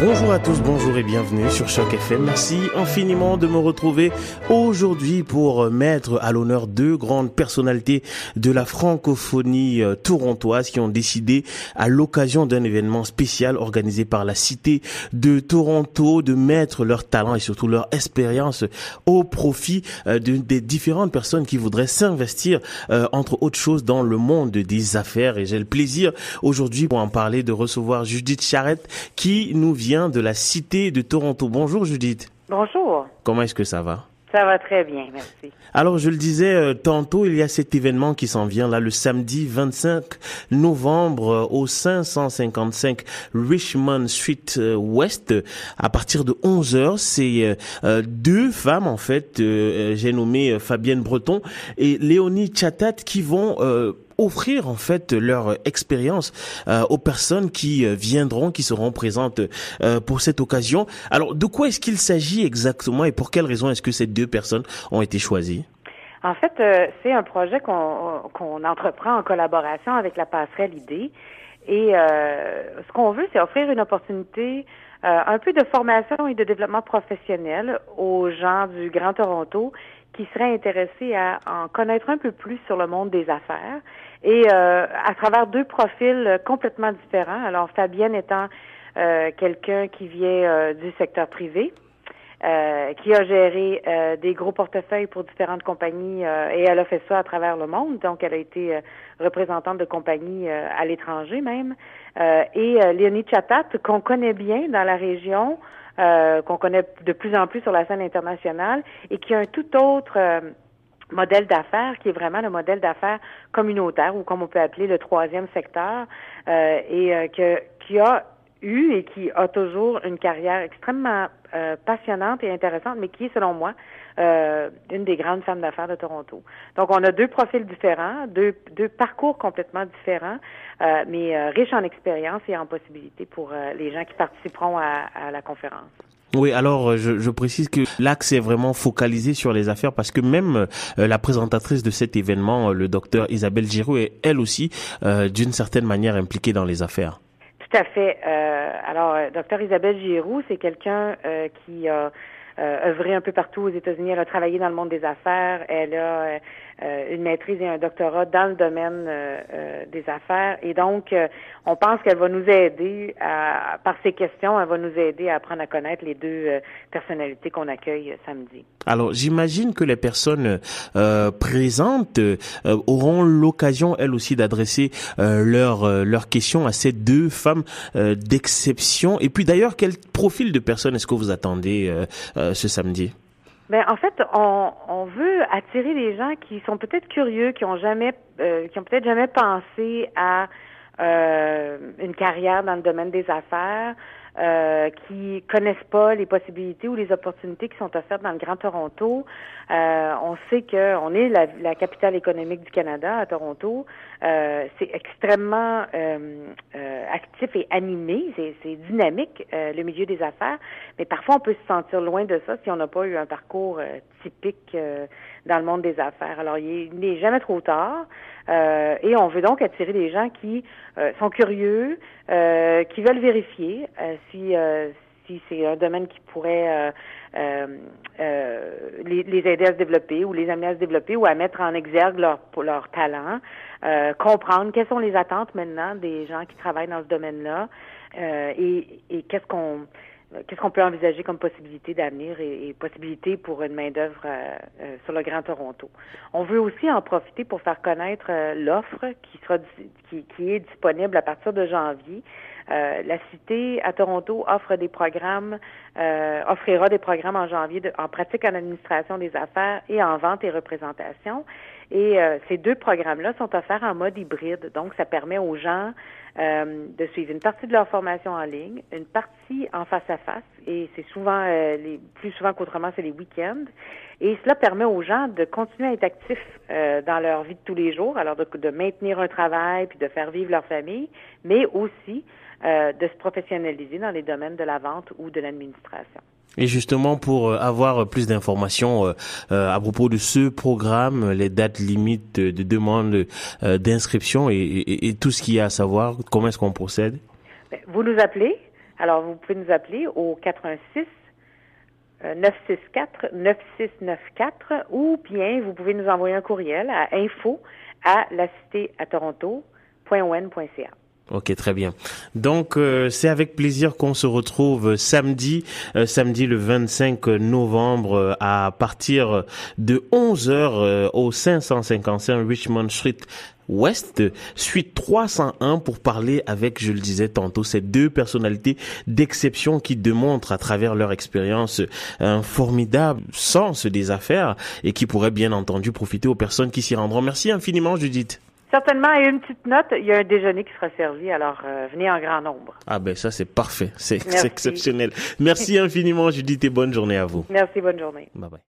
Bonjour à tous, bonjour et bienvenue sur Choc FM. Merci infiniment de me retrouver aujourd'hui pour mettre à l'honneur deux grandes personnalités de la francophonie euh, torontoise qui ont décidé à l'occasion d'un événement spécial organisé par la Cité de Toronto de mettre leur talent et surtout leur expérience au profit euh, des différentes personnes qui voudraient s'investir euh, entre autres choses dans le monde des affaires et j'ai le plaisir aujourd'hui pour en parler de recevoir Judith Charrette qui nous vient de la Cité de Toronto. Bonjour Judith. Bonjour. Comment est-ce que ça va? Ça va très bien, merci. Alors, je le disais euh, tantôt, il y a cet événement qui s'en vient là le samedi 25 novembre euh, au 555 Richmond Street euh, West à partir de 11 heures. C'est deux femmes en fait, j'ai nommé Fabienne Breton et Léonie Chatat qui vont offrir en fait leur expérience euh, aux personnes qui euh, viendront, qui seront présentes euh, pour cette occasion. Alors, de quoi est-ce qu'il s'agit exactement et pour quelles raisons est-ce que ces deux personnes ont été choisies? En fait, c'est un projet qu'on qu'on entreprend en collaboration avec la passerelle ID. Et ce qu'on veut, c'est offrir une opportunité un peu de formation et de développement professionnel aux gens du Grand Toronto qui seraient intéressés à en connaître un peu plus sur le monde des affaires et euh, à travers deux profils complètement différents. Alors Fabienne étant euh, quelqu'un qui vient euh, du secteur privé, qui a géré des gros portefeuilles pour différentes compagnies et elle a fait ça à travers le monde. Donc elle a été représentante de compagnies à l'étranger même. et Léonie Chatat qu'on connaît bien dans la région. qu'on connaît de plus en plus sur la scène internationale et qui a un tout autre modèle d'affaires qui est vraiment le modèle d'affaires communautaire ou comme on peut appeler le troisième secteur euh, et euh, que, qui a et qui a toujours une carrière extrêmement euh, passionnante et intéressante, mais qui est, selon moi, une des grandes femmes d'affaires de Toronto. Donc, on a deux profils différents, deux, deux parcours complètement différents, mais riches en expérience et en possibilités pour les gens qui participeront à, à la conférence. Oui, alors euh, je, je, précise que l'axe est vraiment focalisé sur les affaires parce que même euh, la présentatrice de cet événement, euh, le docteur Isabelle Giroux, est elle aussi d'une certaine manière impliquée dans les affaires. Tout à fait. alors, docteur Isabelle Giroux, c'est quelqu'un qui a œuvré un peu partout aux États-Unis. Elle a travaillé dans le monde des affaires. Elle a euh, une maîtrise et un doctorat dans le domaine euh, euh, des affaires. Et donc, on pense qu'elle va nous aider, à, par ces questions, elle va nous aider à apprendre à connaître les deux personnalités qu'on accueille samedi. Alors, j'imagine que les personnes présentes auront l'occasion, elles aussi, d'adresser leurs leurs questions à ces deux femmes d'exception. Et puis, d'ailleurs, quel profil de personnes est-ce que vous attendez ce samedi? Ben, en fait, on, veut attirer les gens qui sont peut-être curieux, qui ont jamais, euh, qui ont peut-être jamais pensé à euh, une carrière dans le domaine des affaires, euh, qui connaissent pas les possibilités ou les opportunités qui sont offertes dans le Grand Toronto. Euh, on sait que on est la, capitale économique du Canada à Toronto. Euh, c'est extrêmement euh, euh, actif et animé, c'est dynamique le milieu des affaires, mais parfois on peut se sentir loin de ça si on n'a pas eu un parcours typique dans le monde des affaires. Alors il n'est jamais trop tard. Euh, et on veut donc attirer des gens qui euh, sont curieux, euh, qui veulent vérifier si si c'est un domaine qui pourrait les, les, aider à se développer ou les amener à se développer ou à mettre en exergue leur leur talent, comprendre quelles sont les attentes maintenant des gens qui travaillent dans ce domaine-là et, et qu'est-ce qu'on qu'est-ce qu'on peut envisager comme possibilité d'avenir et, possibilité pour une main-d'œuvre euh, euh, sur le Grand Toronto. On veut aussi en profiter pour faire connaître euh, l'offre qui sera qui, qui, est disponible à partir de janvier. La cité à Toronto offre des programmes, offrira des programmes en janvier de, en pratique en administration des affaires et en vente et représentation. Et ces deux programmes-là sont offerts en mode hybride, donc ça permet aux gens euh, de suivre une partie de leur formation en ligne, une partie en face à face, et c'est souvent euh, les plus souvent qu'autrement c'est les week-ends. Et cela permet aux gens de continuer à être actifs euh, dans leur vie de tous les jours, alors de, de, maintenir un travail puis de faire vivre leur famille, mais aussi de se professionnaliser dans les domaines de la vente ou de l'administration. Et justement, pour euh, avoir plus d'informations euh, euh, à propos de ce programme, les dates limites de demande d'inscription et, tout ce qu'il y a à savoir, comment est-ce qu'on procède? Ben, Vous nous appelez. Alors, vous pouvez nous appeler au 86 964 9694 ou bien vous pouvez nous envoyer un courriel à info à la cité à Toronto.on.ca. Ok, très bien. Donc, euh, c'est avec plaisir qu'on se retrouve samedi, euh, samedi le 25 novembre euh, à partir de 11h au 555 Richmond Street West, suite 301 pour parler avec, je le disais tantôt, ces deux personnalités d'exception qui démontrent à travers leur expérience un formidable sens des affaires et qui pourraient bien entendu profiter aux personnes qui s'y rendront. Merci infiniment, Judith. Certainement, et une petite note, il y a un déjeuner qui sera servi, alors euh, venez en grand nombre. Ah ben ça c'est parfait, c'est exceptionnel. Merci infiniment Judith et bonne journée à vous. Merci, bonne journée. Bye bye.